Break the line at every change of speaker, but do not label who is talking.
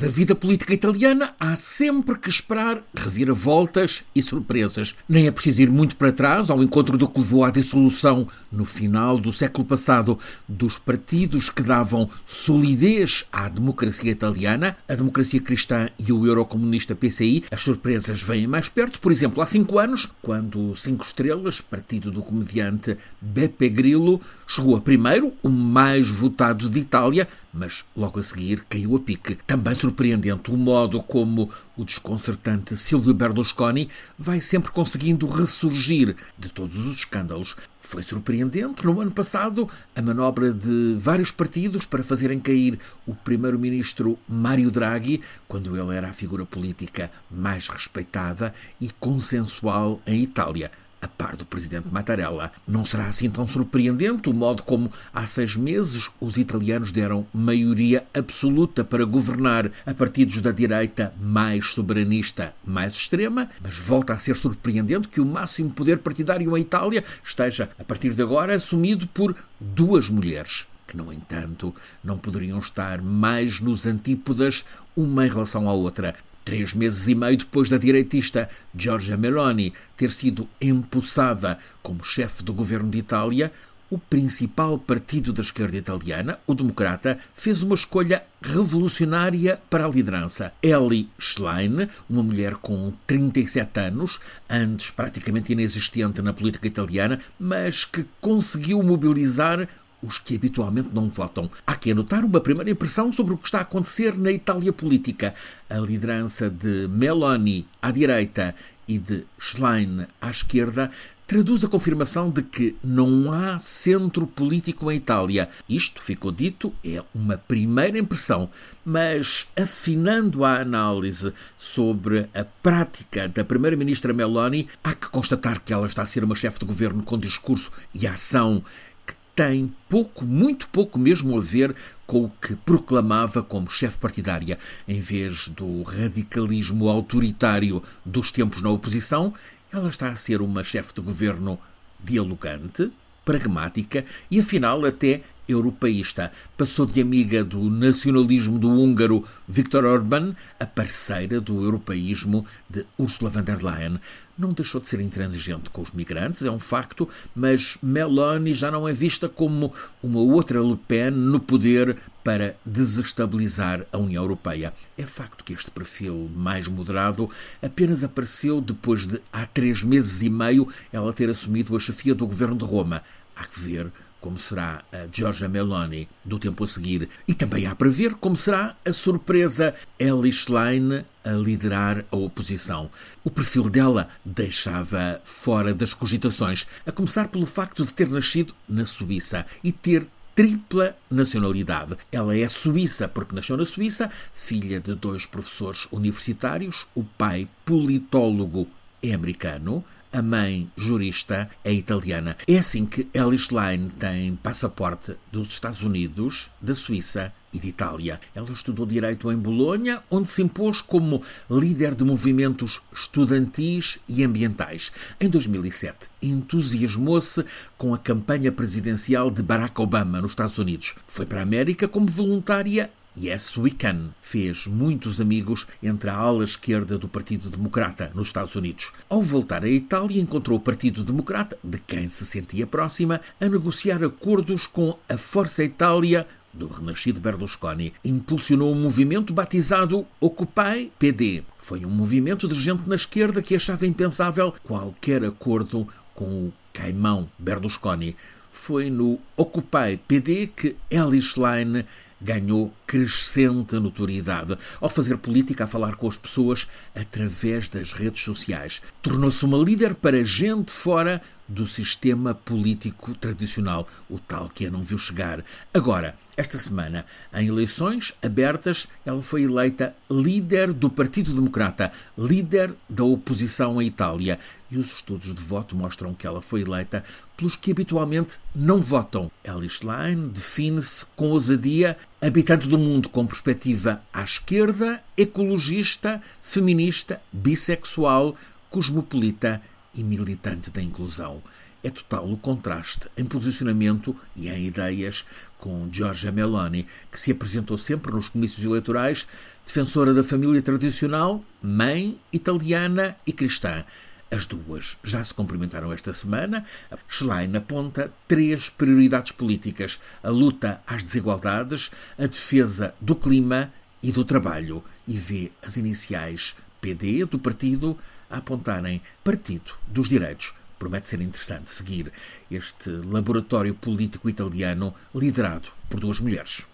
da vida política italiana, há sempre que esperar reviravoltas e surpresas. Nem é preciso ir muito para trás, ao encontro do que levou à dissolução, no final do século passado, dos partidos que davam solidez à democracia italiana, a democracia cristã e o eurocomunista PCI. As surpresas vêm mais perto. Por exemplo, há cinco anos, quando Cinco Estrelas, partido do comediante Beppe Grillo, chegou a primeiro, o mais votado de Itália, mas logo a seguir caiu a pique. Também surpreendente o modo como o desconcertante Silvio Berlusconi vai sempre conseguindo ressurgir de todos os escândalos. Foi surpreendente no ano passado a manobra de vários partidos para fazerem cair o primeiro-ministro Mário Draghi, quando ele era a figura política mais respeitada e consensual em Itália a par do presidente Mattarella. Não será assim tão surpreendente o modo como há seis meses os italianos deram maioria absoluta para governar a partidos da direita mais soberanista, mais extrema, mas volta a ser surpreendente que o máximo poder partidário em Itália esteja, a partir de agora, assumido por duas mulheres que, no entanto, não poderiam estar mais nos antípodas uma em relação à outra. Três meses e meio depois da direitista Giorgia Meloni ter sido empossada como chefe do governo de Itália, o principal partido da esquerda italiana, o Democrata, fez uma escolha revolucionária para a liderança. Ellie Schlein, uma mulher com 37 anos, antes praticamente inexistente na política italiana, mas que conseguiu mobilizar os que habitualmente não votam. Há que anotar uma primeira impressão sobre o que está a acontecer na Itália política. A liderança de Meloni à direita e de Schlein à esquerda traduz a confirmação de que não há centro político em Itália. Isto, ficou dito, é uma primeira impressão, mas afinando a análise sobre a prática da primeira-ministra Meloni, há que constatar que ela está a ser uma chefe de governo com discurso e ação tem pouco, muito pouco mesmo a ver com o que proclamava como chefe partidária. Em vez do radicalismo autoritário dos tempos na oposição, ela está a ser uma chefe de governo dialogante, pragmática e, afinal, até europeísta. Passou de amiga do nacionalismo do húngaro Viktor Orban a parceira do europeísmo de Ursula von der Leyen. Não deixou de ser intransigente com os migrantes, é um facto, mas Meloni já não é vista como uma outra Le Pen no poder para desestabilizar a União Europeia. É facto que este perfil mais moderado apenas apareceu depois de, há três meses e meio, ela ter assumido a chefia do governo de Roma. Há que ver como será a Giorgia Meloni do tempo a seguir. E também há para ver como será a surpresa Ellie Schlein a liderar a oposição. O perfil dela deixava fora das cogitações, a começar pelo facto de ter nascido na Suíça e ter tripla nacionalidade. Ela é suíça porque nasceu na Suíça, filha de dois professores universitários, o pai politólogo é americano, a mãe, jurista, é italiana. É assim que Alice Line tem passaporte dos Estados Unidos, da Suíça e de Itália. Ela estudou Direito em Bolonha, onde se impôs como líder de movimentos estudantis e ambientais. Em 2007, entusiasmou-se com a campanha presidencial de Barack Obama nos Estados Unidos. Foi para a América como voluntária Yes We Can fez muitos amigos entre a ala esquerda do Partido Democrata nos Estados Unidos. Ao voltar à Itália, encontrou o Partido Democrata, de quem se sentia próxima, a negociar acordos com a Força Itália do renascido Berlusconi. Impulsionou um movimento batizado Occupy PD. Foi um movimento de gente na esquerda que achava impensável qualquer acordo com o caimão Berlusconi. Foi no Occupy PD que Ellie Schlein ganhou crescente notoriedade ao fazer política, a falar com as pessoas através das redes sociais. Tornou-se uma líder para gente fora do sistema político tradicional, o tal que a não viu chegar. Agora, esta semana, em eleições abertas, ela foi eleita líder do Partido Democrata, líder da oposição à Itália. E os estudos de voto mostram que ela foi eleita pelos que habitualmente não votam. Alice Line define-se com ousadia habitante do mundo com perspectiva à esquerda, ecologista, feminista, bissexual, cosmopolita e militante da inclusão. é total o contraste em posicionamento e em ideias com Giorgia Meloni, que se apresentou sempre nos comícios eleitorais defensora da família tradicional, mãe italiana e cristã. As duas já se cumprimentaram esta semana. Schlein aponta três prioridades políticas: a luta às desigualdades, a defesa do clima e do trabalho, e vê as iniciais PD do partido a apontarem Partido dos Direitos. Promete ser interessante seguir este laboratório político italiano liderado por duas mulheres.